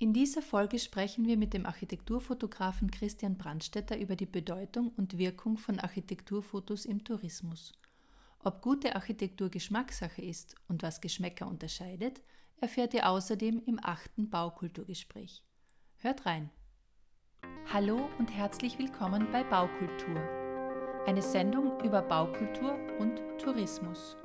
In dieser Folge sprechen wir mit dem Architekturfotografen Christian Brandstetter über die Bedeutung und Wirkung von Architekturfotos im Tourismus. Ob gute Architektur Geschmackssache ist und was Geschmäcker unterscheidet, erfährt ihr außerdem im achten Baukulturgespräch. Hört rein! Hallo und herzlich willkommen bei Baukultur, eine Sendung über Baukultur und Tourismus.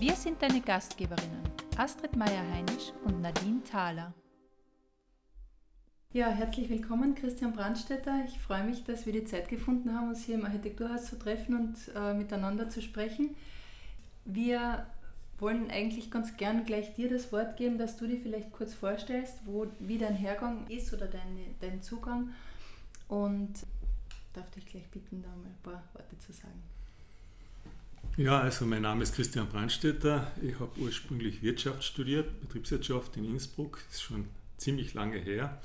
Wir sind deine Gastgeberinnen, Astrid Meyer-Heinisch und Nadine Thaler. Ja, herzlich willkommen, Christian Brandstetter. Ich freue mich, dass wir die Zeit gefunden haben, uns hier im Architekturhaus zu treffen und äh, miteinander zu sprechen. Wir wollen eigentlich ganz gern gleich dir das Wort geben, dass du dir vielleicht kurz vorstellst, wo, wie dein Hergang ist oder deine, dein Zugang. Und darf dich gleich bitten, da mal ein paar Worte zu sagen. Ja, also mein Name ist Christian Brandstetter. Ich habe ursprünglich Wirtschaft studiert, Betriebswirtschaft in Innsbruck. Das ist schon ziemlich lange her.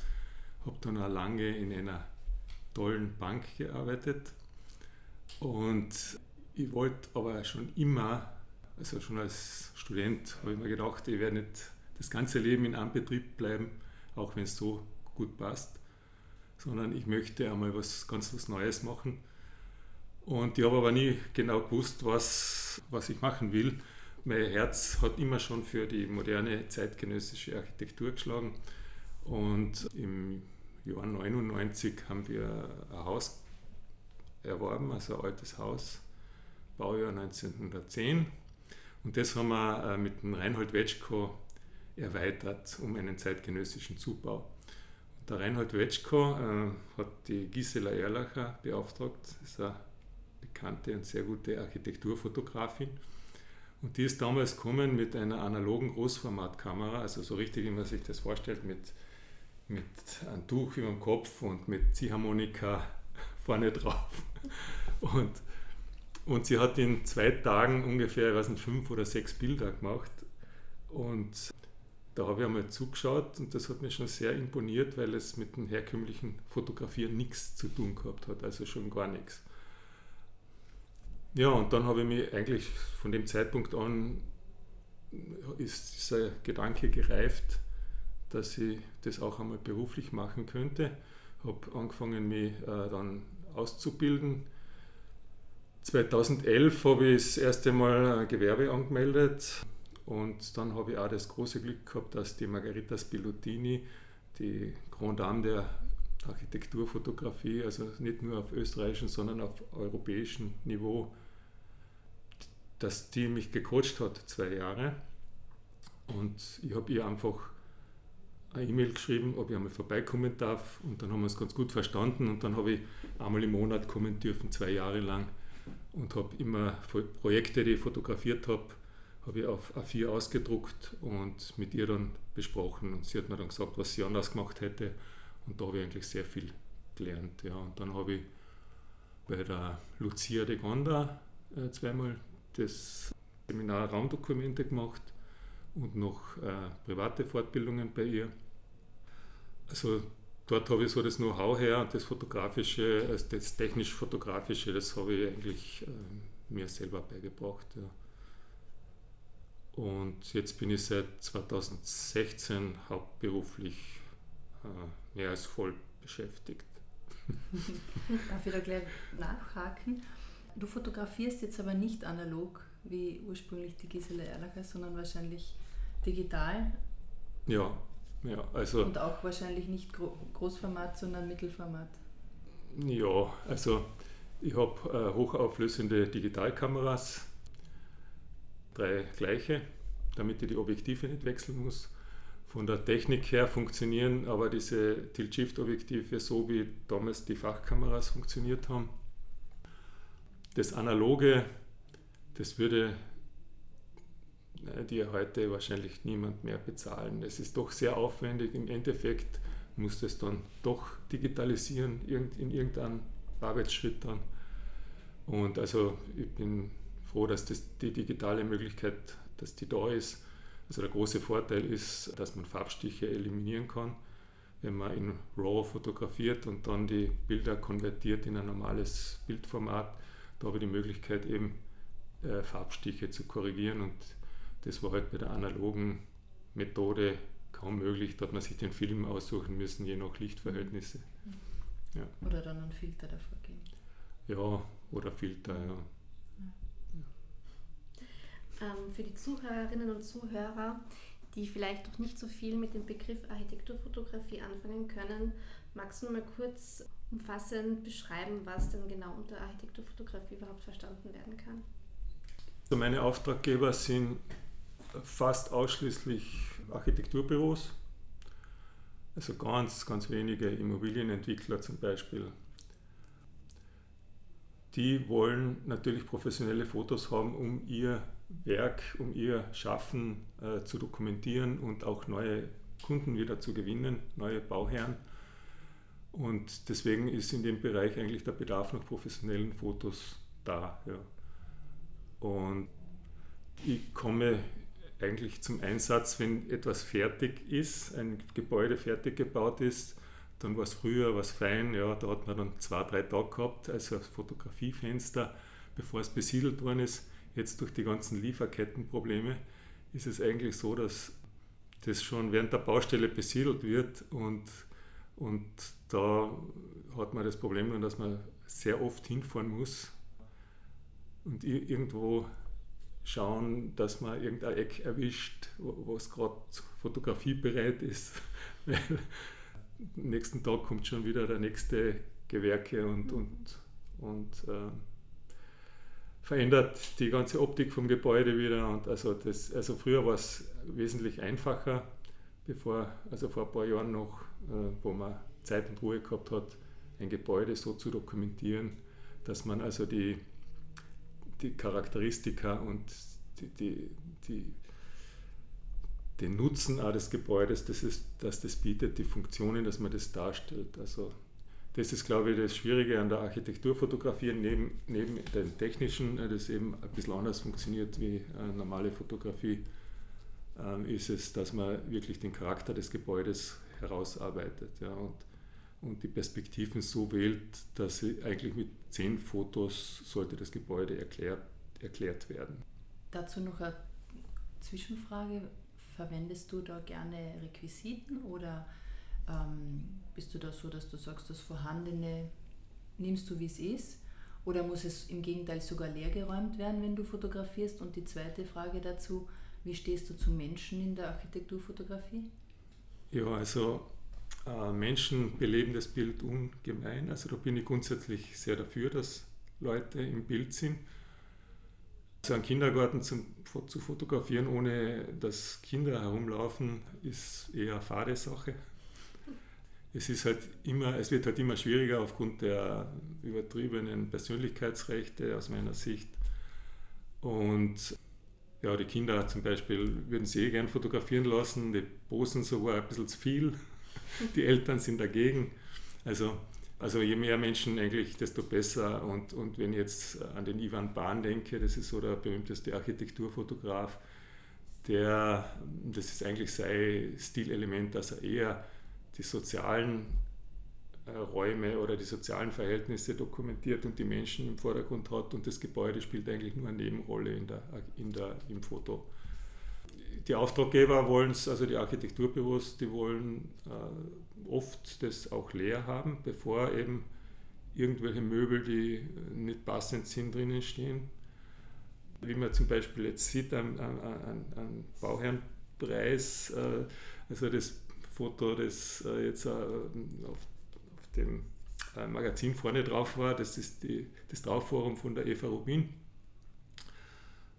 Habe dann auch lange in einer tollen Bank gearbeitet. Und ich wollte aber schon immer, also schon als Student, habe ich mir gedacht, ich werde nicht das ganze Leben in einem Betrieb bleiben, auch wenn es so gut passt, sondern ich möchte einmal was ganz was Neues machen und ich habe aber nie genau gewusst, was, was ich machen will. Mein Herz hat immer schon für die moderne zeitgenössische Architektur geschlagen. Und im Jahr 99 haben wir ein Haus erworben, also ein altes Haus, Baujahr 1910. Und das haben wir äh, mit dem Reinhold Wetschko erweitert um einen zeitgenössischen Zubau. Und der Reinhold Wetschko äh, hat die Gisela Erlacher beauftragt, das ist eine bekannte und sehr gute Architekturfotografin. Und die ist damals gekommen mit einer analogen Großformatkamera, also so richtig, wie man sich das vorstellt, mit, mit einem Tuch über dem Kopf und mit Ziehharmonika vorne drauf. Und, und sie hat in zwei Tagen ungefähr, ich weiß nicht, fünf oder sechs Bilder gemacht. Und da habe ich einmal zugeschaut und das hat mir schon sehr imponiert, weil es mit dem herkömmlichen Fotografieren nichts zu tun gehabt hat, also schon gar nichts. Ja, und dann habe ich mich eigentlich von dem Zeitpunkt an ist dieser Gedanke gereift, dass ich das auch einmal beruflich machen könnte. Habe angefangen, mich äh, dann auszubilden. 2011 habe ich das erste Mal ein Gewerbe angemeldet und dann habe ich auch das große Glück gehabt, dass die Margarita Spilotini, die Grand Dame der Architekturfotografie, also nicht nur auf österreichischem, sondern auf europäischem Niveau, dass die mich gecoacht hat, zwei Jahre. Und ich habe ihr einfach eine E-Mail geschrieben, ob ich einmal vorbeikommen darf. Und dann haben wir uns ganz gut verstanden. Und dann habe ich einmal im Monat kommen dürfen, zwei Jahre lang. Und habe immer Projekte, die ich fotografiert habe, habe ich auf A4 ausgedruckt und mit ihr dann besprochen. Und sie hat mir dann gesagt, was sie anders gemacht hätte. Und da habe ich eigentlich sehr viel gelernt. Ja. Und dann habe ich bei der Lucia de Gonda äh, zweimal das Seminar Raumdokumente gemacht und noch äh, private Fortbildungen bei ihr. Also dort habe ich so das Know-how her und das Fotografische, also das technisch-fotografische, das habe ich eigentlich äh, mir selber beigebracht. Ja. Und jetzt bin ich seit 2016 hauptberuflich äh, mehr als voll beschäftigt. Darf ich da gleich nachhaken? Du fotografierst jetzt aber nicht analog wie ursprünglich die Gisela Erlacher, sondern wahrscheinlich digital. Ja, ja, also. Und auch wahrscheinlich nicht Großformat, sondern Mittelformat. Ja, also ich habe äh, hochauflösende Digitalkameras, drei gleiche, damit ich die Objektive nicht wechseln muss. Von der Technik her funktionieren aber diese Tilt-Shift-Objektive so, wie damals die Fachkameras funktioniert haben das Analoge, das würde dir heute wahrscheinlich niemand mehr bezahlen. Es ist doch sehr aufwendig. Im Endeffekt muss das dann doch digitalisieren in irgendeinem Arbeitsschritt dann. Und also ich bin froh, dass das die digitale Möglichkeit, dass die da ist. Also der große Vorteil ist, dass man Farbstiche eliminieren kann, wenn man in RAW fotografiert und dann die Bilder konvertiert in ein normales Bildformat da habe ich die Möglichkeit eben äh, Farbstiche zu korrigieren und das war halt bei der analogen Methode kaum möglich. Da hat man sich den Film aussuchen müssen, je nach Lichtverhältnisse. Mhm. Ja. Oder dann einen Filter davor geben. Ja, oder Filter, ja. Ähm, für die Zuhörerinnen und Zuhörer, die vielleicht noch nicht so viel mit dem Begriff Architekturfotografie anfangen können, magst du mal kurz umfassend beschreiben, was denn genau unter Architekturfotografie überhaupt verstanden werden kann? Also meine Auftraggeber sind fast ausschließlich Architekturbüros, also ganz, ganz wenige Immobilienentwickler zum Beispiel. Die wollen natürlich professionelle Fotos haben, um ihr Werk, um ihr Schaffen äh, zu dokumentieren und auch neue Kunden wieder zu gewinnen, neue Bauherren. Und deswegen ist in dem Bereich eigentlich der Bedarf nach professionellen Fotos da. Ja. Und ich komme eigentlich zum Einsatz, wenn etwas fertig ist, ein Gebäude fertig gebaut ist, dann war es früher was fein, ja, da hat man dann zwei, drei Tage gehabt, also das Fotografiefenster, bevor es besiedelt worden ist. Jetzt durch die ganzen Lieferkettenprobleme ist es eigentlich so, dass das schon während der Baustelle besiedelt wird und, und da hat man das Problem, dass man sehr oft hinfahren muss und irgendwo schauen, dass man irgendein Eck erwischt, wo es gerade fotografiebereit ist. Weil am nächsten Tag kommt schon wieder der nächste Gewerke und, und, und äh, verändert die ganze Optik vom Gebäude wieder. Und also, das, also früher war es wesentlich einfacher, bevor, also vor ein paar Jahren noch, wo man Zeit und Ruhe gehabt hat, ein Gebäude so zu dokumentieren, dass man also die die Charakteristika und die, die, die, den Nutzen auch des Gebäudes, das ist, dass das bietet, die Funktionen, dass man das darstellt. Also das ist, glaube ich, das Schwierige an der Architekturfotografie, neben, neben dem Technischen, äh, das eben ein bisschen anders funktioniert wie eine normale Fotografie, ähm, ist es, dass man wirklich den Charakter des Gebäudes herausarbeitet. Ja, und und die Perspektiven so wählt, dass sie eigentlich mit zehn Fotos sollte das Gebäude erklärt, erklärt werden. Dazu noch eine Zwischenfrage. Verwendest du da gerne Requisiten oder ähm, bist du da so, dass du sagst, das Vorhandene nimmst du, wie es ist? Oder muss es im Gegenteil sogar leergeräumt werden, wenn du fotografierst? Und die zweite Frage dazu, wie stehst du zu Menschen in der Architekturfotografie? Ja, also äh, Menschen beleben das Bild ungemein. Also da bin ich grundsätzlich sehr dafür, dass Leute im Bild sind. Also einen Kindergarten zum, zu fotografieren, ohne dass Kinder herumlaufen, ist eher eine fade Sache. Es, ist halt immer, es wird halt immer schwieriger aufgrund der übertriebenen Persönlichkeitsrechte aus meiner Sicht. Und ja, die Kinder zum Beispiel würden sie eh gern fotografieren lassen, die posen sogar ein bisschen zu viel die Eltern sind dagegen. Also, also je mehr Menschen eigentlich, desto besser. Und, und wenn ich jetzt an den Ivan Bahn denke, das ist so der berühmteste Architekturfotograf, der, das ist eigentlich sein Stilelement, dass er eher die sozialen Räume oder die sozialen Verhältnisse dokumentiert und die Menschen im Vordergrund hat und das Gebäude spielt eigentlich nur eine Nebenrolle in der, in der, im Foto die Auftraggeber wollen es, also die Architekturbüros, die wollen äh, oft das auch leer haben, bevor eben irgendwelche Möbel, die nicht passend sind, drinnen stehen. Wie man zum Beispiel jetzt sieht am, Bauherrenpreis, äh, also das Foto, das äh, jetzt äh, auf, dem äh, Magazin vorne drauf war, das ist die, das Draufforum von der Eva Rubin.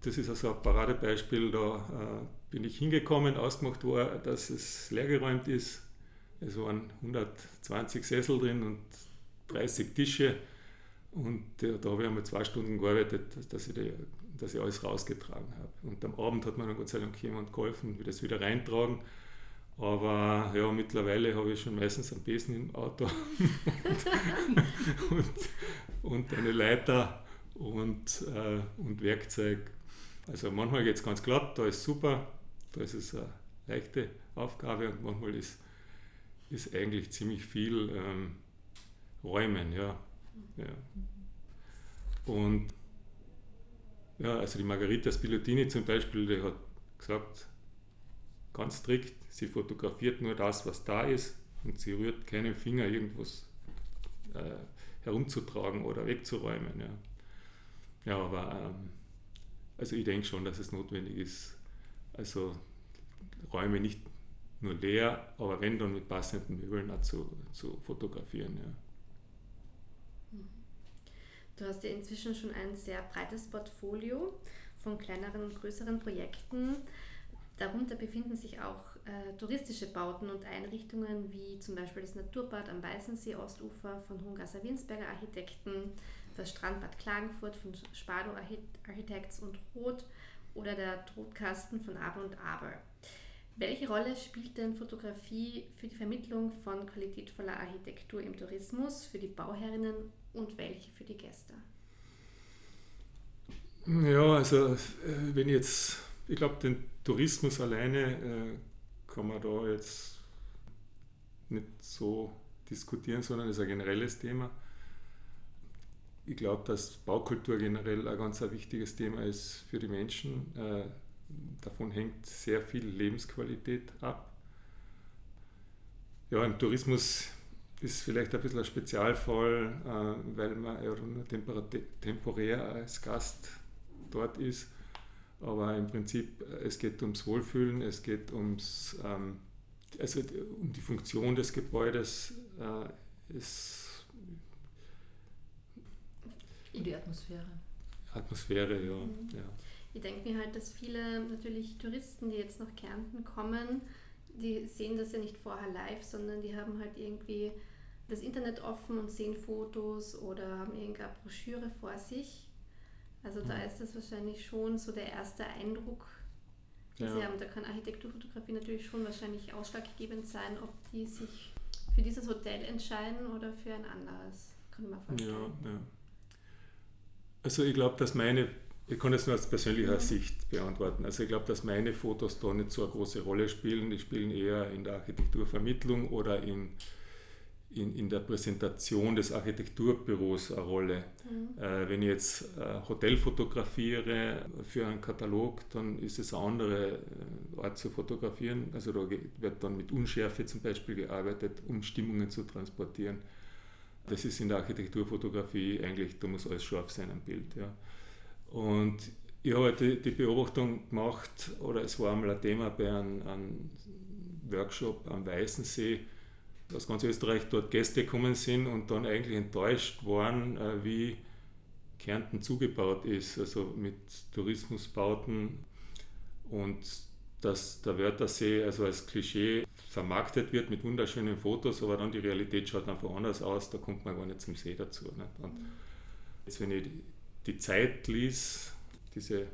Das ist also ein Paradebeispiel, da äh, bin ich hingekommen, ausgemacht war, dass es leergeräumt ist. Es waren 120 Sessel drin und 30 Tische. Und äh, da habe ich einmal zwei Stunden gearbeitet, dass ich, die, dass ich alles rausgetragen habe. Und am Abend hat mir dann Gott sei Dank jemand geholfen, wie das wieder reintragen. Aber ja, mittlerweile habe ich schon meistens einen Besen im Auto und, und, und, eine Leiter und, äh, und Werkzeug. Also manchmal geht es ganz glatt, da ist super. Da ist es eine leichte Aufgabe und manchmal ist, ist eigentlich ziemlich viel ähm, Räumen. Ja. ja. Und Ja, also die Margarita Spilotini zum Beispiel, die hat gesagt, ganz strikt, sie fotografiert nur das, was da ist und sie rührt keinen Finger, irgendwas äh, herumzutragen oder wegzuräumen. Ja, ja aber ähm, also ich denke schon, dass es notwendig ist, also Räume nicht nur leer, aber wenn dann mit passenden Möbeln auch zu, zu fotografieren. Ja. Du hast ja inzwischen schon ein sehr breites Portfolio von kleineren und größeren Projekten. Darunter befinden sich auch äh, touristische Bauten und Einrichtungen wie zum Beispiel das Naturbad am Weißensee Ostufer von Hungasser Winsberger Architekten, das Strandbad Klagenfurt von Spado Architects und Roth oder der Todkasten von Aber und Aber. Welche Rolle spielt denn Fotografie für die Vermittlung von qualitätvoller Architektur im Tourismus, für die Bauherrinnen und welche für die Gäste? Ja, also äh, wenn jetzt, ich glaube, den Tourismus alleine äh, kann man da jetzt nicht so diskutieren, sondern ist ein generelles Thema. Ich glaube, dass Baukultur generell ein ganz ein wichtiges Thema ist für die Menschen. Äh, davon hängt sehr viel Lebensqualität ab. Ja, im Tourismus ist vielleicht ein bisschen ein Spezialfall, äh, weil man ja nur temporär als Gast dort ist. Aber im Prinzip, äh, es geht ums Wohlfühlen, es geht ums, ähm, also um die Funktion des Gebäudes. Äh, es die Atmosphäre. Atmosphäre, ja. Mhm. ja. Ich denke mir halt, dass viele natürlich Touristen, die jetzt nach Kärnten kommen, die sehen das ja nicht vorher live, sondern die haben halt irgendwie das Internet offen und sehen Fotos oder haben irgendeine Broschüre vor sich. Also da ist das wahrscheinlich schon so der erste Eindruck, den ja. sie haben. Da kann Architekturfotografie natürlich schon wahrscheinlich ausschlaggebend sein, ob die sich für dieses Hotel entscheiden oder für ein anderes. Kann man vorstellen. Ja, ja. Also ich glaube, dass meine ich kann es nur aus persönlicher mhm. Sicht beantworten. Also ich glaube, dass meine Fotos da nicht so eine große Rolle spielen. Die spielen eher in der Architekturvermittlung oder in, in, in der Präsentation des Architekturbüros eine Rolle. Mhm. Äh, wenn ich jetzt äh, Hotel fotografiere für einen Katalog, dann ist es eine andere äh, Art zu fotografieren. Also da wird dann mit Unschärfe zum Beispiel gearbeitet, um Stimmungen zu transportieren. Das ist in der Architekturfotografie eigentlich, da muss alles scharf sein am Bild. Ja. Und ich habe halt die, die, Beobachtung gemacht, oder es war einmal ein Thema bei einem, einem Workshop am Weißensee, aus ganz Österreich dort Gäste gekommen sind und dann eigentlich enttäuscht waren, äh, wie Kärnten zugebaut ist, also mit Tourismusbauten und dass der Wörthersee also als Klischee vermarktet wird mit wunderschönen Fotos, aber dann die Realität schaut einfach anders aus, da kommt man gar nicht zum See dazu. Nicht? Und jetzt, wenn ich die Zeit ließ, diese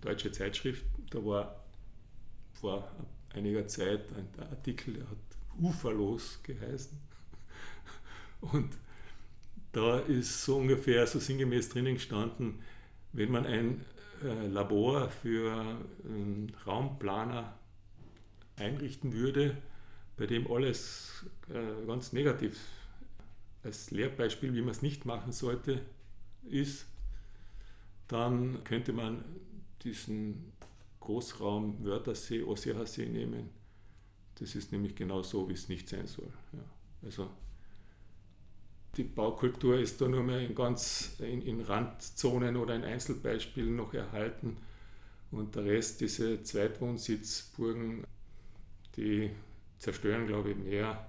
deutsche Zeitschrift, da war vor einiger Zeit ein Artikel, der hat Uferlos geheißen. Und da ist so ungefähr so sinngemäß drinnen gestanden, wenn man ein äh, Labor für einen Raumplaner einrichten würde, bei dem alles äh, ganz negativ als Lehrbeispiel, wie man es nicht machen sollte, ist, dann könnte man diesen Großraum Wörthersee, Ossiachsee nehmen. Das ist nämlich genau so, wie es nicht sein soll. Ja. Also die Baukultur ist da nur mehr in ganz in, in, Randzonen oder in Einzelbeispielen noch erhalten. Und der Rest, diese Zweitwohnsitzburgen, die zerstören, glaube ich, mehr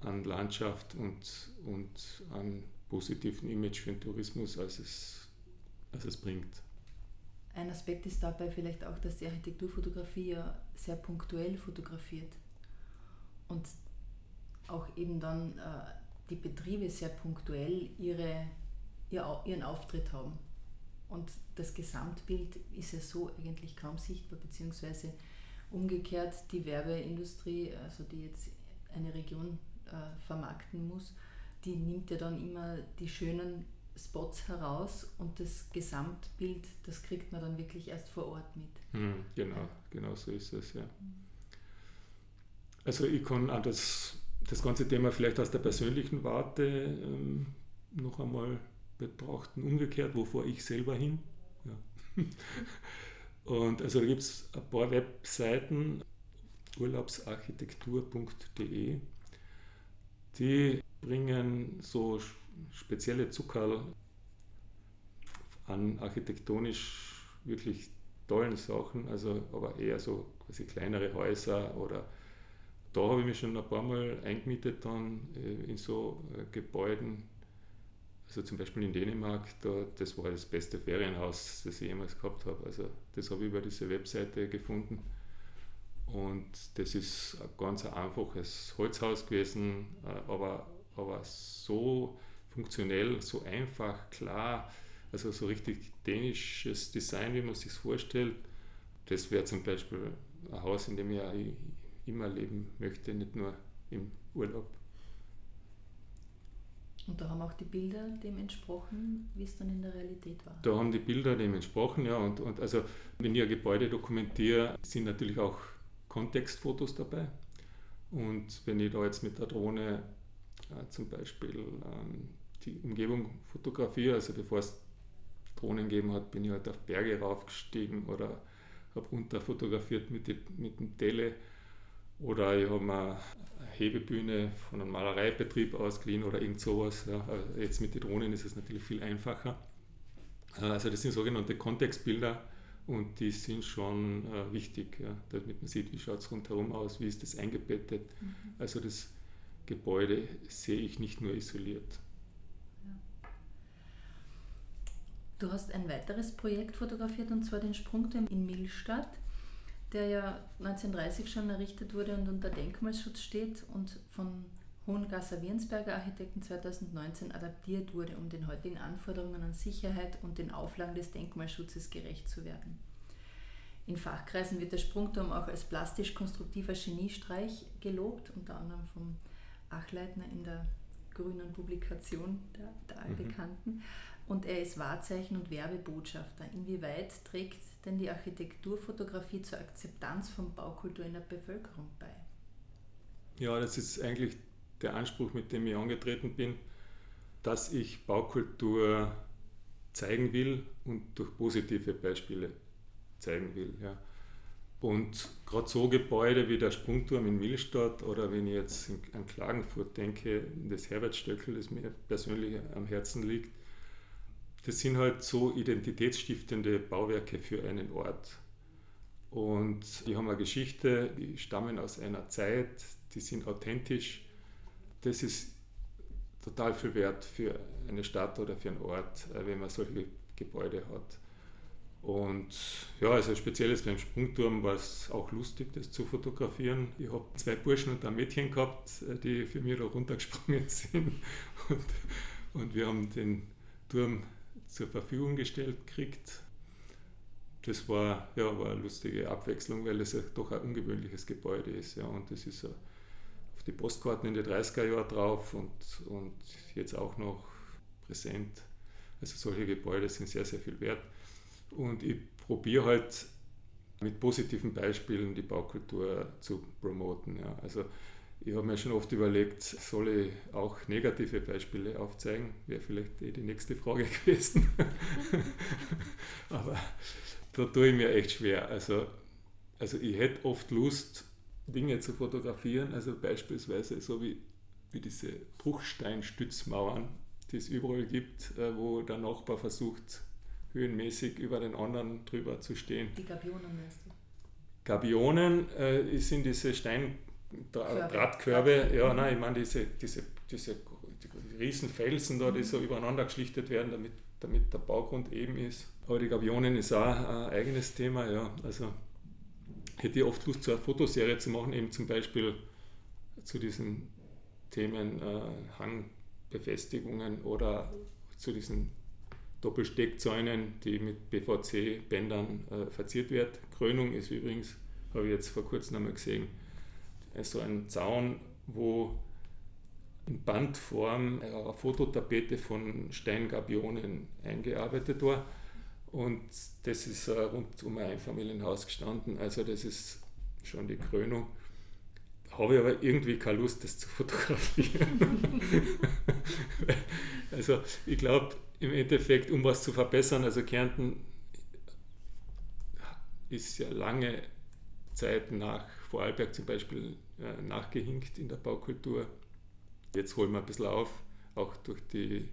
an Landschaft und, und an positiven Image für den Tourismus, als es was es bringt. Ein Aspekt ist dabei vielleicht auch, dass die Architekturfotografie ja sehr punktuell fotografiert und auch eben dann äh, die Betriebe sehr punktuell ihre, ihr, ihren Auftritt haben. Und das Gesamtbild ist ja so eigentlich kaum sichtbar, beziehungsweise umgekehrt die Werbeindustrie, also die jetzt eine Region äh, vermarkten muss, die nimmt ja dann immer die schönen Spots heraus und das Gesamtbild, das kriegt man dann wirklich erst vor Ort mit. Mhm, genau, genau so ist es, ja. Also ich kann auch das, das ganze Thema vielleicht aus der persönlichen Warte ähm, noch einmal betrachten. Umgekehrt, wo fahre ich selber hin? Ja. Und also da gibt es ein paar Webseiten, urlaubsarchitektur.de, die bringen so spezielle Zuckerl an architektonisch wirklich tollen Sachen, also aber eher so quasi kleinere Häuser oder da habe ich mich schon ein paar Mal eingemietet dann äh, in so äh, Gebäuden. Also zum Beispiel in Dänemark, da, das war das beste Ferienhaus, das ich jemals gehabt habe. Also das habe ich über diese Webseite gefunden. Und das ist ein ganz einfaches Holzhaus gewesen, äh, aber, aber so funktionell, so einfach, klar, also so richtig dänisches Design, wie man sich vorstellt. Das wäre zum Beispiel ein Haus, in dem ich immer leben möchte, nicht nur im Urlaub. Und da haben auch die Bilder dem entsprochen, wie es dann in der Realität war? Da haben die Bilder dem entsprochen, ja. Und, und also, wenn ich ein Gebäude dokumentiere, sind natürlich auch Kontextfotos dabei. Und wenn ich da jetzt mit der Drohne äh, zum Beispiel ähm, die Umgebung fotografiere, also bevor es Drohnen gegeben hat, bin ich halt auf Berge raufgestiegen oder habe runter fotografiert mit, die, mit dem Tele oder ich habe mir eine Hebebühne von einem Malereibetrieb ausgeliehen oder irgend sowas. Ja. Also jetzt mit den Drohnen ist es natürlich viel einfacher. Äh, also das sind sogenannte Kontextbilder und die sind schon äh, wichtig, ja, damit man sieht, wie schaut es rundherum aus, wie ist das eingebettet. Mhm. Also das Gebäude sehe ich nicht nur isoliert. Du hast ein weiteres Projekt fotografiert und zwar den Sprungturm in Millstadt der ja 1930 schon errichtet wurde und unter Denkmalschutz steht und von Hohengasser Wirnsberger Architekten 2019 adaptiert wurde, um den heutigen Anforderungen an Sicherheit und den Auflagen des Denkmalschutzes gerecht zu werden. In Fachkreisen wird der Sprungturm auch als plastisch-konstruktiver Geniestreich gelobt, unter anderem vom Achleitner in der grünen Publikation der, der mhm. allbekannten. Mhm. Und er ist Wahrzeichen und Werbebotschafter. Inwieweit trägt denn die Architekturfotografie zur Akzeptanz von Baukultur in der Bevölkerung bei? Ja, das ist eigentlich der Anspruch, mit dem ich angetreten bin, dass ich Baukultur zeigen will und durch positive Beispiele zeigen will. Ja. Und gerade so Gebäude wie der Sprungturm in Millstadt oder wenn ich jetzt an Klagenfurt denke, das Herbertstöckel, das mir persönlich am Herzen liegt, das sind halt so identitätsstiftende Bauwerke für einen Ort. Und die haben eine Geschichte, die stammen aus einer Zeit, die sind authentisch. Das ist total viel wert für eine Stadt oder für einen Ort, äh, wenn man solche Gebäude hat. Und ja, also spezielles beim Sprungturm war es auch lustig, das zu fotografieren. Ich habe zwei Burschen und ein Mädchen gehabt, äh, die für mich da runtergesprungen sind. Und, und wir haben den Turm zur Verfügung gestellt kriegt. Das war, ja, war eine lustige Abwechslung, weil es ja doch ein ungewöhnliches Gebäude ist. Ja, und das ist auf die Postkarten in den 30er Jahren drauf und, und jetzt auch noch präsent. Also solche Gebäude sind sehr, sehr viel wert. Und ich probiere halt mit positiven Beispielen die Baukultur zu promoten. Ja. Also ich habe mir schon oft überlegt, soll ich auch negative Beispiele aufzeigen? Wäre vielleicht eh die nächste Frage gewesen. Aber da tue ich mir echt schwer. Also, also ich hätte oft Lust, Dinge zu fotografieren, also beispielsweise so wie, wie diese Bruchsteinstützmauern, die es überall gibt, äh, wo der Nachbar versucht, höhenmäßig über den anderen drüber zu stehen. Die Gabionen meinst du? Gabionen äh, sind diese Stein Drahtkörbe, ja, nein, ich meine diese, diese, diese die Riesenfelsen da, die so übereinander geschlichtet werden, damit, damit der Baugrund eben ist. Aber die Gabionen ist auch ein eigenes Thema, ja. Also hätte ich oft Lust, so eine Fotoserie zu machen, eben zum Beispiel zu diesen Themen äh, Hangbefestigungen oder zu diesen Doppelsteckzäunen, die mit PVC-Bändern äh, verziert werden. Krönung ist übrigens, habe ich jetzt vor kurzem einmal gesehen, so ein Zaun, wo in Bandform eine Fototapete von Steingabionen eingearbeitet war. Und das ist rund um ein Einfamilienhaus gestanden. Also das ist schon die Krönung. Habe ich aber irgendwie keine Lust, das zu fotografieren. also ich glaube, im Endeffekt, um was zu verbessern, also Kärnten ist ja lange Zeit nach Vorarlberg zum Beispiel äh, nachgehinkt in der Baukultur. Jetzt holen wir ein bisschen auf, auch durch die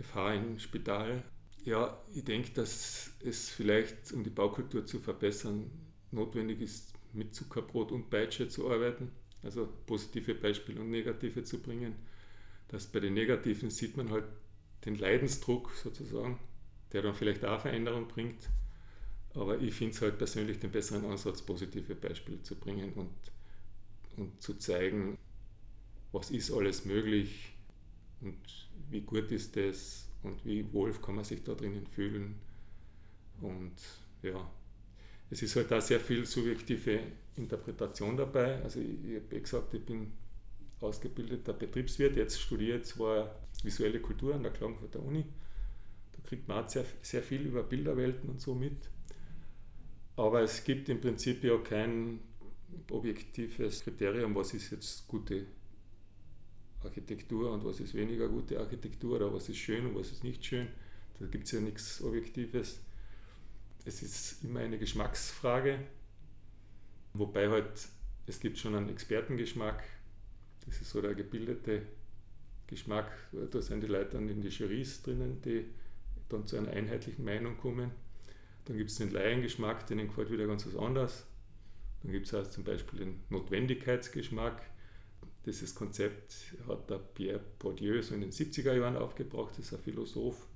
FH im Spital. Ja, ich denke, dass es vielleicht, um die Baukultur zu verbessern, notwendig ist, mit Zuckerbrot und Peitsche zu arbeiten, also positive Beispiele und negative zu bringen. Dass bei den negativen sieht man halt den Leidensdruck sozusagen, der dann vielleicht auch Veränderung bringt. Aber ich finde es halt persönlich den besseren Ansatz, positive Beispiele zu bringen und, und zu zeigen, was ist alles möglich und wie gut ist das und wie wohl kann man sich da drinnen fühlen. Und ja, es ist halt da sehr viel subjektive Interpretation dabei. Also ich, ich habe eh gesagt, ich bin ausgebildeter Betriebswirt, jetzt studiere ich zwar visuelle Kultur an der Klagenfurter Uni, da kriegt man auch sehr, sehr viel über Bilderwelten und so mit. Aber es gibt im Prinzip ja kein objektives Kriterium, was ist jetzt gute Architektur und was ist weniger gute Architektur oder was ist schön und was ist nicht schön. Da gibt es ja nichts Objektives. Es ist immer eine Geschmacksfrage, wobei halt es gibt schon einen Expertengeschmack, das ist so der gebildete Geschmack, da sind die Leute dann in die Jurys drinnen, die dann zu einer einheitlichen Meinung kommen. Dann gibt es den Laiengeschmack, denen gefällt wieder ganz was anderes. Dann gibt es auch zum Beispiel den Notwendigkeitsgeschmack, dieses Konzept hat der Pierre Bourdieu so in den 70er Jahren aufgebracht, das ist ein Philosoph,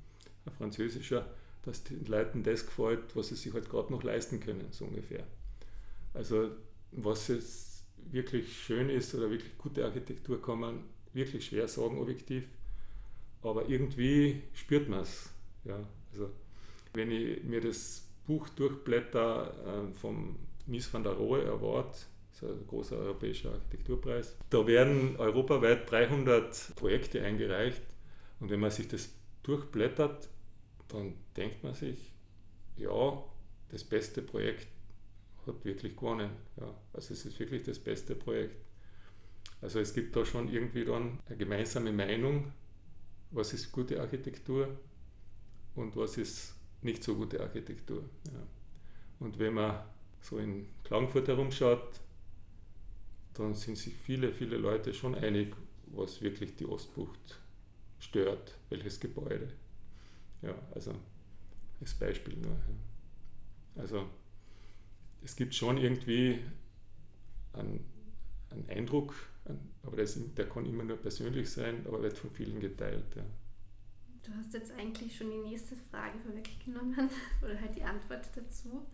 ein französischer, dass den Leuten das gefällt, was sie sich halt gerade noch leisten können, so ungefähr. Also was jetzt wirklich schön ist oder wirklich gute Architektur kann man wirklich schwer sagen, objektiv, aber irgendwie spürt man es. Ja, also wenn ich mir das Buch durchblätter äh, vom Mies van der Rohe Award, ist ein großer europäischer Architekturpreis. Da werden europaweit 300 Projekte eingereicht und wenn man sich das durchblättert, dann denkt man sich, ja, das beste Projekt hat wirklich gewonnen. Ja, also es ist wirklich das beste Projekt. Also es gibt da schon irgendwie dann eine gemeinsame Meinung, was ist gute Architektur und was ist nicht so gute Architektur. Ja. Und wenn man so in Klagenfurt herumschaut, dann sind sich viele, viele Leute schon einig, was wirklich die Ostbucht stört, welches Gebäude. Ja, also als Beispiel nur. Ja. Also es gibt schon irgendwie einen, einen Eindruck, aber das, der kann immer nur persönlich sein, aber wird von vielen geteilt. Ja. Du hast jetzt eigentlich schon die nächste Frage vorweggenommen oder halt die Antwort dazu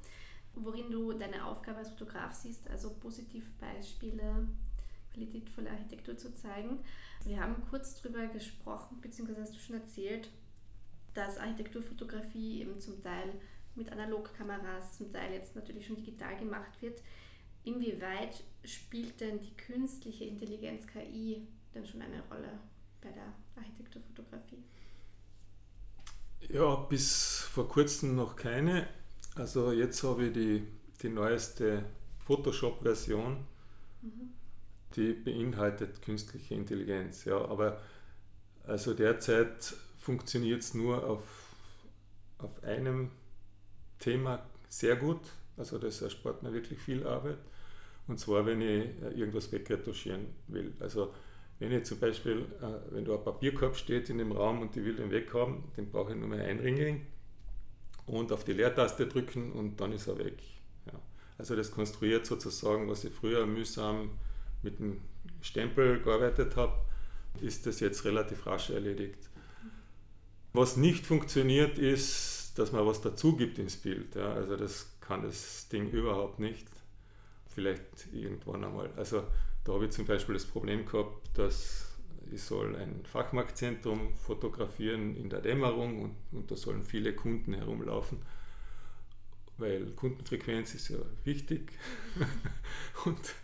worin du deine Aufgabe als Fotograf siehst, also Positivbeispiele, qualitätvolle Architektur zu zeigen. Wir haben kurz darüber gesprochen, beziehungsweise hast du schon erzählt, dass Architekturfotografie eben zum Teil mit Analogkameras, zum Teil jetzt natürlich schon digital gemacht wird. Inwieweit spielt denn die künstliche Intelligenz KI denn schon eine Rolle bei der Architekturfotografie? Ja, bis vor kurzem noch keine. Also jetzt habe ich die, die neueste Photoshop-Version, mhm. die beinhaltet künstliche Intelligenz. Ja, aber also derzeit funktioniert es nur auf, auf einem Thema sehr gut. Also das erspart mir wirklich viel Arbeit. Und zwar, wenn ich äh, irgendwas wegretuschieren will. Also wenn ich zum Beispiel, äh, wenn da ein Papierkorb steht in dem Raum und ich will den weghaben, den brauche ich nur mehr einringeln und auf die Leertaste drücken und dann ist er weg. Ja. Also das konstruiert sozusagen, was ich früher mühsam mit dem Stempel gearbeitet habe, ist das jetzt relativ rasch erledigt. Was nicht funktioniert, ist, dass man was dazu gibt ins Bild. Ja. Also das kann das Ding überhaupt nicht. Vielleicht irgendwann einmal. Also da habe ich zum Beispiel das Problem gehabt, dass ich soll ein Fachmarktzentrum fotografieren in der Dämmerung und, und da sollen viele Kunden herumlaufen, weil Kundenfrequenz ist ja wichtig. und,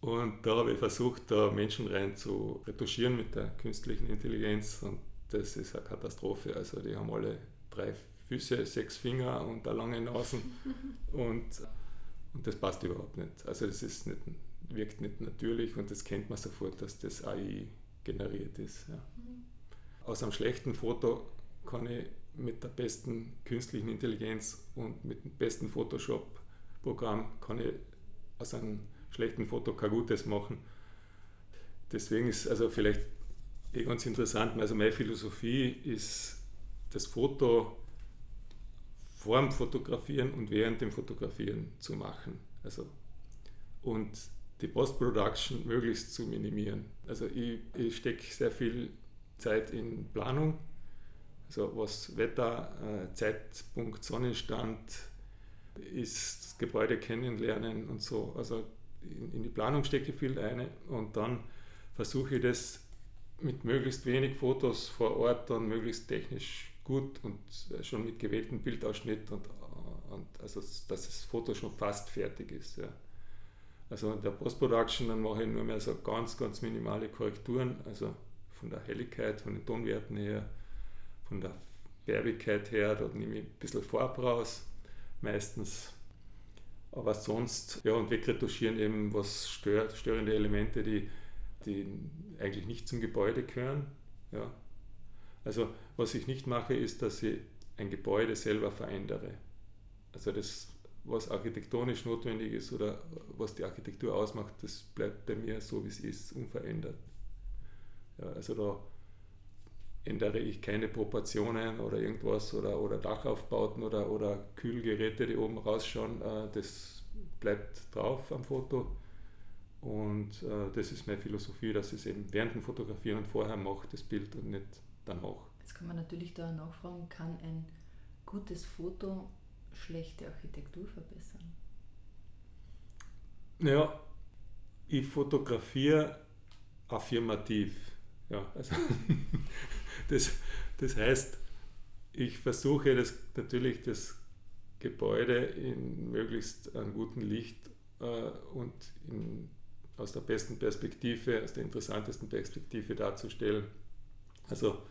und da habe ich versucht, da Menschen rein zu retuschieren mit der künstlichen Intelligenz und das ist eine Katastrophe. Also die haben alle drei Füße, sechs Finger und eine lange Nase und, und das passt überhaupt nicht. Also das ist nicht wirkt nicht natürlich und das kennt man sofort, dass das AI generiert ist. Ja. Mhm. Aus einem schlechten Foto kann ich mit der besten künstlichen Intelligenz und mit dem besten Photoshop-Programm kann ich aus einem schlechten Foto kein gutes machen. Deswegen ist also vielleicht eh ganz interessant, also meine Philosophie ist das Foto vor dem Fotografieren und während dem Fotografieren zu machen. Also, und die Post-Production möglichst zu minimieren. Also ich, ich stecke sehr viel Zeit in Planung, also was Wetter, äh, Zeitpunkt, Sonnenstand ist, das Gebäude kennenlernen und so. Also in, in die Planung stecke ich viel ein und dann versuche ich das mit möglichst wenig Fotos vor Ort dann möglichst technisch gut und äh, schon mit gewähltem Bildausschnitt und, und also dass das Foto schon fast fertig ist. Ja. Also in der Post-Production dann mache ich nur mehr so ganz, ganz minimale Korrekturen, also von der Helligkeit, von den Tonwerten her, von der Färbigkeit her, da nehme ich ein bisschen Farbe raus, meistens. Aber sonst, ja, und wegretuschieren eben, was stört, störende Elemente, die, die eigentlich nicht zum Gebäude gehören. Ja. Also was ich nicht mache, ist, dass ich ein Gebäude selber verändere. Also das, was architektonisch notwendig ist oder was die Architektur ausmacht, das bleibt bei mir so, wie es ist, unverändert. Ja, also da ändere ich keine Proportionen oder irgendwas oder, oder Dachaufbauten oder, oder Kühlgeräte, die oben rausschauen. Äh, das bleibt drauf am Foto. Und äh, das ist meine Philosophie, dass ich es eben während dem Fotografieren und vorher mache, das Bild und nicht danach. Jetzt kann man natürlich da nachfragen, kann ein gutes Foto schlechte Architektur verbessern? Naja, ich fotografiere affirmativ. Ja, also das, das heißt, ich versuche das, natürlich das Gebäude in möglichst einem guten Licht äh, und in, aus der besten Perspektive, aus der interessantesten Perspektive darzustellen. Also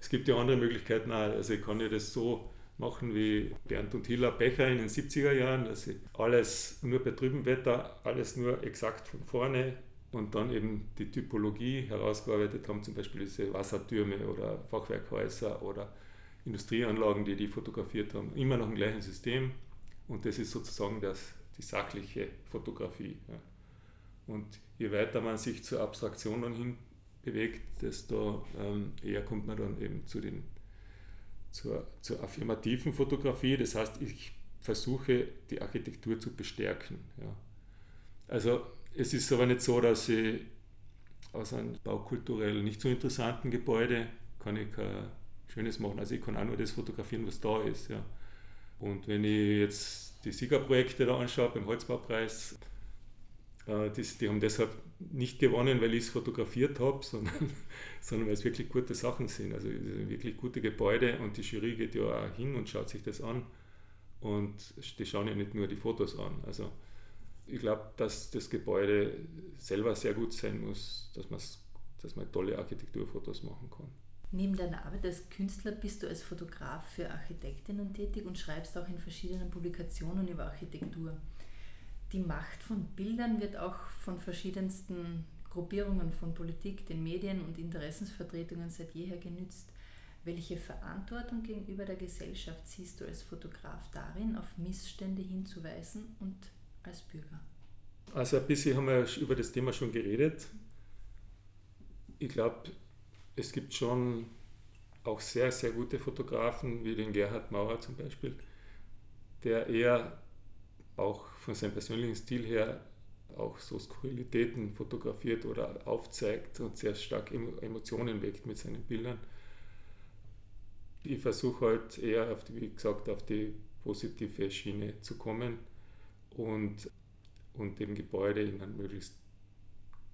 es gibt ja andere Möglichkeiten auch. Also ich kann ja das so machen wie Bernd und Hilla Becher in den 70er Jahren, dass sie alles nur bei trübem Wetter, alles nur exakt von vorne und dann eben die Typologie herausgearbeitet haben, zum Beispiel diese Wassertürme oder Fachwerkhäuser oder Industrieanlagen, die die fotografiert haben, immer noch im gleichen System und das ist sozusagen das, die sachliche Fotografie. Ja. Und je weiter man sich zur Abstraktion dann hin bewegt, desto ähm, eher kommt man dann eben zu den, zur, zur affirmativen Fotografie. Das heißt, ich versuche die Architektur zu bestärken. Ja. Also es ist aber nicht so, dass ich aus einem baukulturell nicht so interessanten Gebäude kann ich kein Schönes machen. Also ich kann auch nur das fotografieren, was da ist. Ja. Und wenn ich jetzt die Siegerprojekte da anschaue beim Holzbaupreis, äh, die, die haben deshalb nicht gewonnen, weil ich es fotografiert habe, sondern, sondern weil es wirklich gute Sachen sind. Also wirklich gute Gebäude und die Jury geht ja auch hin und schaut sich das an. Und die schauen ja nicht nur die Fotos an. Also ich glaube, dass das Gebäude selber sehr gut sein muss, dass, dass man tolle Architekturfotos machen kann. Neben deiner Arbeit als Künstler bist du als Fotograf für Architektinnen tätig und schreibst auch in verschiedenen Publikationen über Architektur. Die Macht von Bildern wird auch von verschiedensten Gruppierungen von Politik, den Medien und Interessensvertretungen seit jeher genützt. Welche Verantwortung gegenüber der Gesellschaft siehst du als Fotograf darin, auf Missstände hinzuweisen und als Bürger? Also ein bisschen haben wir über das Thema schon geredet. Ich glaube, es gibt schon auch sehr, sehr gute Fotografen, wie den Gerhard Maurer zum Beispiel, der eher auch von seinem persönlichen Stil her auch so Skurrilitäten fotografiert oder aufzeigt und sehr stark Emotionen weckt mit seinen Bildern. Ich versuche halt eher, auf die, wie gesagt, auf die positive Schiene zu kommen und, und dem Gebäude in einem möglichst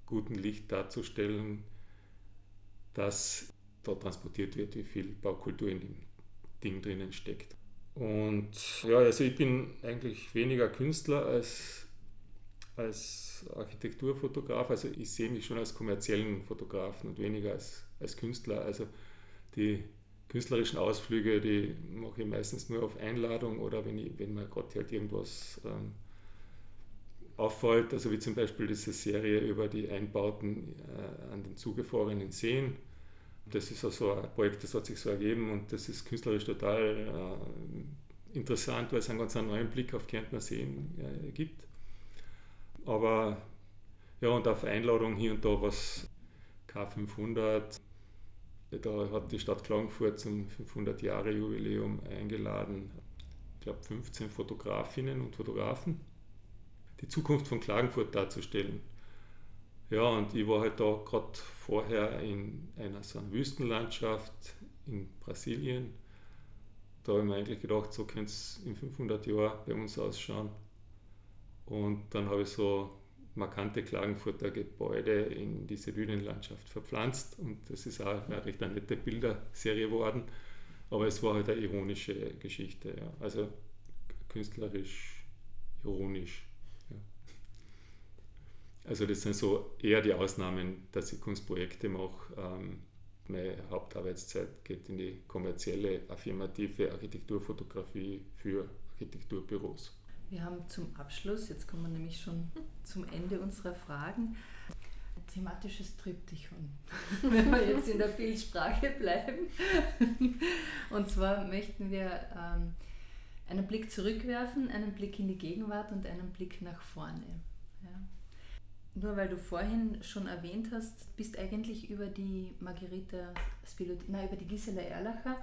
guten Licht darzustellen, dass da transportiert wird, wie viel Baukultur in dem Ding drinnen steckt. Und ja, also ich bin eigentlich weniger Künstler als, als Architekturfotograf. Also ich sehe mich schon als kommerziellen Fotografen und weniger als, als Künstler. Also die künstlerischen Ausflüge, die mache ich meistens nur auf Einladung oder wenn, ich, wenn mir Gott halt irgendwas ähm, auffällt, also wie zum Beispiel diese Serie über die Einbauten äh, an den zugefrorenen Seen Das ist also ein Projekt, das hat sich so ergeben und das ist künstlerisch total äh, interessant, weil es einen ganz neuen Blick auf Kärntner Seen äh, gibt. Aber ja, und auf Einladung hier und da was K500, da hat die Stadt Klagenfurt zum 500-Jahre-Jubiläum eingeladen, ich glaube 15 Fotografinnen und Fotografen, die Zukunft von Klagenfurt darzustellen. Ja, und ich war halt da gerade vorher in einer so einer Wüstenlandschaft in Brasilien. Da habe ich mir eigentlich gedacht, so könnte es in 500 Jahren bei uns ausschauen. Und dann habe ich so markante Klagenfurter Gebäude in diese Dünenlandschaft verpflanzt und das ist auch eine recht eine nette Bilderserie geworden, aber es war halt eine ironische Geschichte, ja. also künstlerisch ironisch. Also das sind so eher die Ausnahmen, dass ich Kunstprojekte mache. Ähm, meine Hauptarbeitszeit geht in die kommerzielle, affirmative Architekturfotografie für Architekturbüros. Wir haben zum Abschluss, jetzt kommen wir nämlich schon zum Ende unserer Fragen, ein thematisches Triptychon, wenn wir jetzt in der Bildsprache bleiben. Und zwar möchten wir ähm, einen Blick zurückwerfen, einen Blick in die Gegenwart und einen Blick nach vorne. Nur weil du vorhin schon erwähnt hast, bist eigentlich über die Margherita Spilotti, nein, über die Gisela Erlacher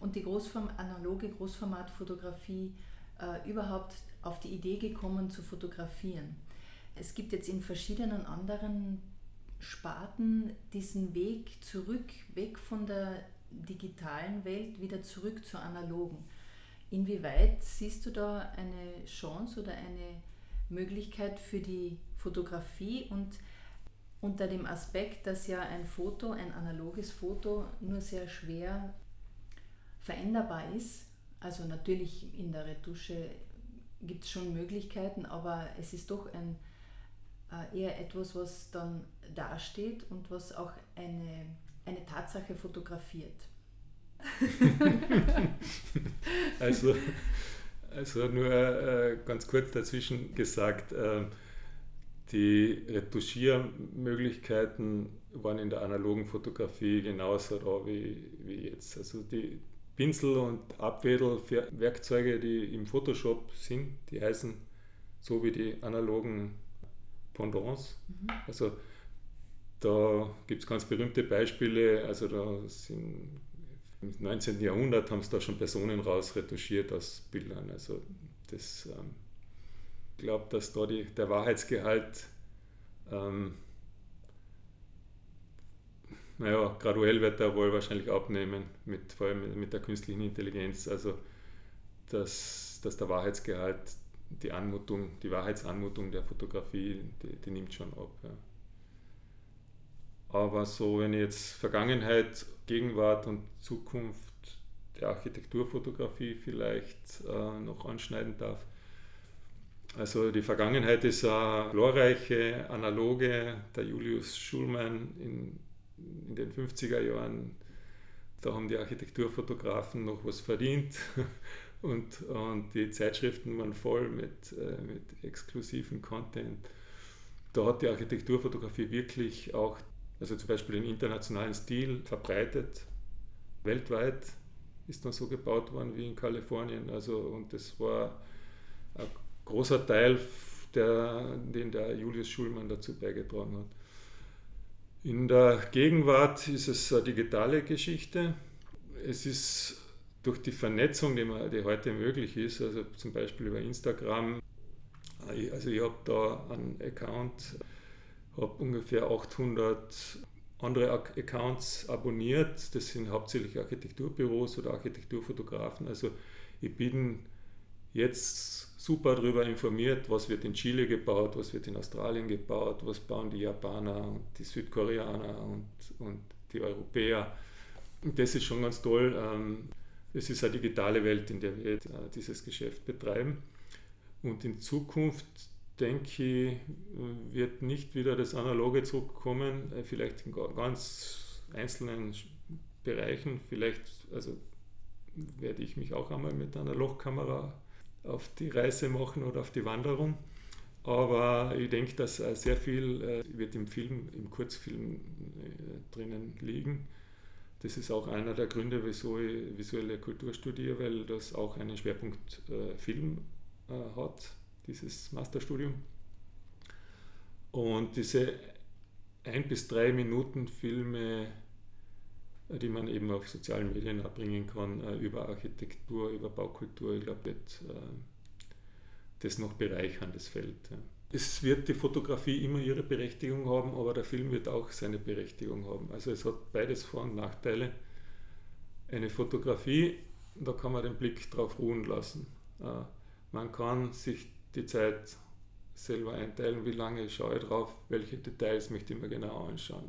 und die Großform, analoge Großformatfotografie äh, überhaupt auf die Idee gekommen zu fotografieren. Es gibt jetzt in verschiedenen anderen Sparten diesen Weg zurück, weg von der digitalen Welt, wieder zurück zur analogen. Inwieweit siehst du da eine Chance oder eine Möglichkeit für die Fotografie und unter dem Aspekt, dass ja ein Foto, ein analoges Foto nur sehr schwer veränderbar ist, also natürlich in der Retusche gibt es schon Möglichkeiten, aber es ist doch ein, äh, eher etwas, was dann dasteht und was auch eine, eine Tatsache fotografiert. also, also nur äh, ganz kurz dazwischen gesagt, äh, die Retuschiermöglichkeiten waren in der analogen Fotografie genauso da wie, wie jetzt. Also die, Pinsel und Abwedel für Werkzeuge, die im Photoshop sind, die heißen so wie die analogen Pendants. Mhm. Also da gibt es ganz berühmte Beispiele, also da sind im 19. Jahrhundert haben es da schon Personen rausretuschiert aus Bildern. Also das, ähm, glaube, dass da die, der Wahrheitsgehalt ähm, naja, graduell wird er wohl wahrscheinlich abnehmen, mit, vor allem mit der künstlichen Intelligenz. Also, dass, dass der Wahrheitsgehalt, die Anmutung, die Wahrheitsanmutung der Fotografie, die, die nimmt schon ab. Ja. Aber so, wenn ich jetzt Vergangenheit, Gegenwart und Zukunft der Architekturfotografie vielleicht äh, noch anschneiden darf. Also die Vergangenheit ist eine glorreiche, analoge. Der Julius Schulmann in in den 50er Jahren, da haben die Architekturfotografen noch was verdient und, und die Zeitschriften waren voll mit, äh, mit exklusiven Content. Da hat die Architekturfotografie wirklich auch, also zum Beispiel den internationalen Stil verbreitet. Weltweit ist dann so gebaut worden wie in Kalifornien. Also, und das war ein großer Teil, der, den der Julius Schulmann dazu beigetragen hat. In der Gegenwart ist es eine digitale Geschichte. Es ist durch die Vernetzung, die, man, die heute möglich ist, also zum Beispiel über Instagram, also ich habe da einen Account, habe ungefähr 800 andere Accounts abonniert. Das sind hauptsächlich Architekturbüros oder Architekturfotografen. Also ich bin jetzt super darüber informiert, was wird in Chile gebaut, was wird in Australien gebaut, was bauen die Japaner und die Südkoreaner und, und die Europäer. Und das ist schon ganz toll. Ähm, es ist eine digitale Welt, in der wir äh, dieses Geschäft betreiben. Und in Zukunft, denke ich, wird nicht wieder das Analoge zurückkommen, äh, vielleicht in ganz einzelnen Bereichen. Vielleicht also werde ich mich auch einmal mit einer Lochkamera auf die Reise machen oder auf die Wanderung. Aber ich denke, dass sehr viel äh, wird im Film, im Kurzfilm äh, drinnen liegen. Das ist auch einer der Gründe, wieso ich visuelle Kultur studiere, weil das auch einen Schwerpunkt äh, Film äh, hat, dieses Masterstudium. Und diese ein bis drei Minuten Filme, äh, die man eben auf sozialen Medien abbringen kann, äh, über Architektur, über Baukultur, ich glaube, äh, das noch bereichern, das Feld. Es wird die Fotografie immer ihre Berechtigung haben, aber der Film wird auch seine Berechtigung haben. Also es hat beides Vor- und Nachteile. Eine Fotografie, da kann man den Blick drauf ruhen lassen. Man kann sich die Zeit selber einteilen, wie lange schaue ich drauf, welche Details möchte ich mir genau anschauen.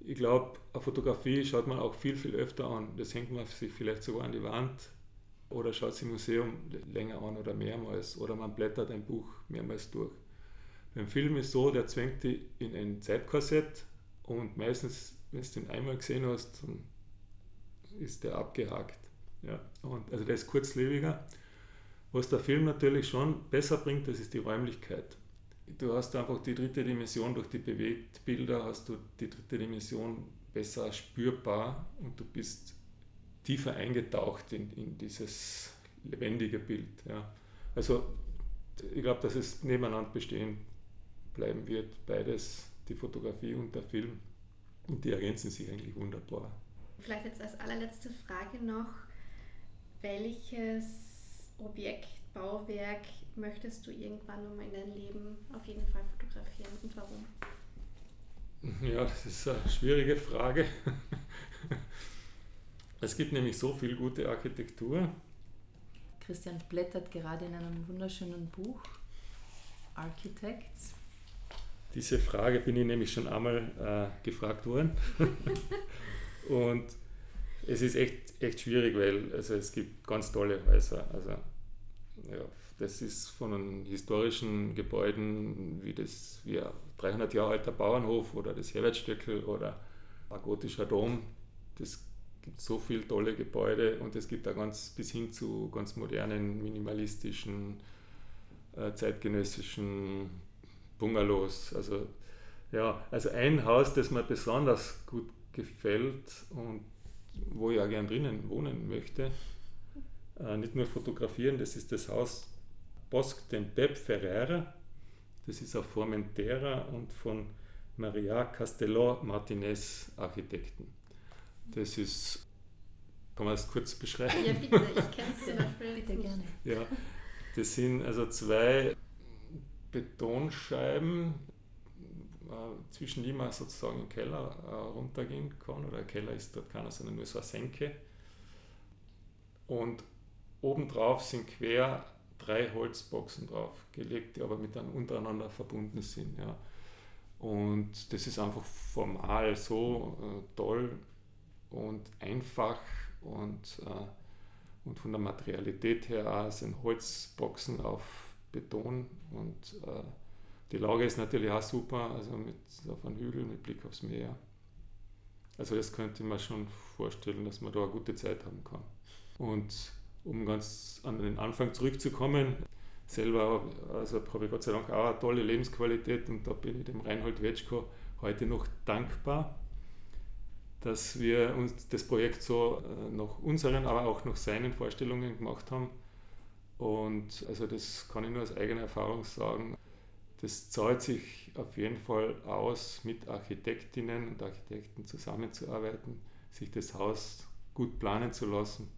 Ich glaube, eine Fotografie schaut man auch viel, viel öfter an. Das hängt man sich vielleicht sogar an die Wand oder schaut sich im Museum länger an oder mehrmals oder man blättert ein Buch mehrmals durch. Beim Film ist so, der zwängt dich in ein Zeitkorsett und meistens, wenn du den einmal gesehen hast, dann ist der abgehakt. Ja, und also der ist kurzlebiger. Was der Film natürlich schon besser bringt, das ist die Räumlichkeit du hast einfach die dritte Dimension durch die Bewegtbilder, hast du die dritte Dimension besser spürbar und du bist tiefer eingetaucht in, in dieses lebendige Bild. Ja. Also ich glaube, dass es nebeneinander bestehen bleiben wird, beides, die Fotografie und der Film. Und die ergänzen sich eigentlich wunderbar. Vielleicht jetzt als allerletzte Frage noch, welches Objekt, Bauwerk möchtest du irgendwann nochmal in deinem Leben auf jeden Fall fotografieren und warum? Ja, das ist eine schwierige Frage. Es gibt nämlich so viel gute Architektur. Christian blättert gerade in einem wunderschönen Buch, Architects. Diese Frage bin ich nämlich schon einmal äh, gefragt worden. Und es ist echt, echt schwierig, weil also es gibt ganz tolle Häuser. Also ja, das ist von den historischen Gebäuden wie das wie ein 300 Jahre alter Bauernhof oder das Herbertstöckel oder ein gotischer Dom. Das gibt so viele tolle Gebäude und es gibt da ganz bis hin zu ganz modernen, minimalistischen, äh, zeitgenössischen Bungalows. Also ja, also ein Haus, das mir besonders gut gefällt und wo ich auch gern drinnen wohnen möchte, äh, nicht nur fotografieren, das ist das Haus Bosque den Pep Ferreira, das ist auf Formentera und von Maria Castelló Martinez Architekten. Das ist, kann man das kurz beschreiben? Ja, bitte, ich kenne es zum Beispiel. Bitte gerne. Ja, das sind also zwei Betonscheiben, äh, zwischen die man sozusagen im Keller äh, runtergehen kann, oder ein Keller ist dort keiner, sondern nur so eine Senke. Und obendrauf sind quer drei Holzboxen draufgelegt, die aber miteinander untereinander verbunden sind. Ja. Und das ist einfach formal so äh, toll und einfach und, äh, und von der Materialität her sind Holzboxen auf Beton und äh, die Lage ist natürlich auch super, also mit, auf einem Hügel mit Blick aufs Meer. Also das könnte man schon vorstellen, dass man da eine gute Zeit haben kann. Und um ganz an den Anfang zurückzukommen, selber also habe ich Gott sei Dank auch eine tolle Lebensqualität und da bin ich dem Reinhold Wetschko heute noch dankbar, dass wir uns das Projekt so äh, nach unseren, aber auch nach seinen Vorstellungen gemacht haben. Und also das kann ich nur aus eigener Erfahrung sagen. Das zahlt sich auf jeden Fall aus, mit Architektinnen und Architekten zusammenzuarbeiten, sich das Haus gut planen zu lassen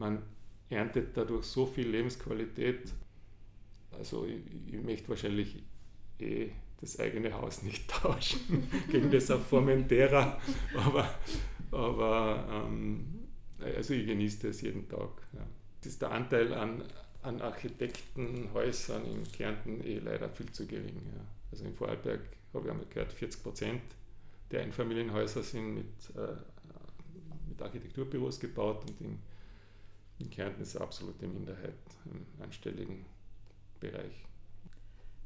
man erntet dadurch so viel Lebensqualität. Also ich, ich möchte wahrscheinlich eh das eigene Haus nicht tauschen gegen das auf Formentera, aber, aber ähm, also ich genieße das jeden Tag. Ja. Das ist der Anteil an, an Architektenhäusern in Kärnten eh leider viel zu gering. Ja. Also in Vorarlberg habe ich einmal gehört, 40 Prozent der Einfamilienhäuser sind mit, äh, mit Architekturbüros gebaut und in in Kärnten ist absolute Minderheit im einstelligen Bereich.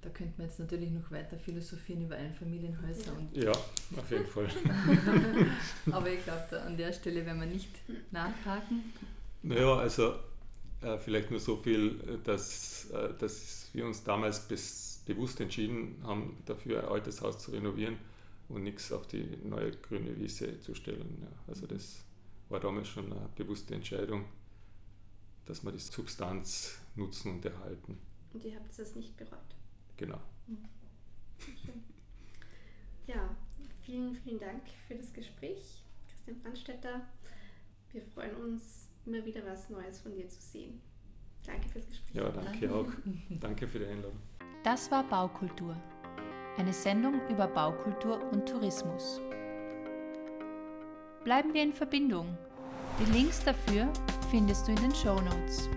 Da könnte man jetzt natürlich noch weiter philosophieren über Einfamilienhäuser. Und ja, auf jeden Fall. Aber ich glaube, an der Stelle werden wir nicht nachhaken. Naja, also äh, vielleicht nur so viel, dass, äh, dass wir uns damals bis, bewusst entschieden haben, dafür ein altes Haus zu renovieren, und nichts auf die neue grüne Wiese zu stellen. Ja. Also das war damals schon eine bewusste Entscheidung, dass wir die Substanz nutzen und erhalten. Und ihr habt es nicht bereut? Genau. Mhm. Ja, vielen, vielen Dank für das Gespräch, Christian Brandstetter. Wir freuen uns, immer wieder was Neues von dir zu sehen. Danke fürs Gespräch. Ja, danke auch. danke für die Einladung. Das war Baukultur. Eine Sendung über Baukultur und Tourismus. Bleiben wir in Verbindung. Die Links dafür findest du in den Show Notes.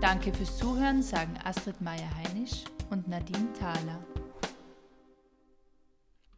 Danke fürs Zuhören, sagen Astrid Meyer-Heinisch und Nadine Thaler.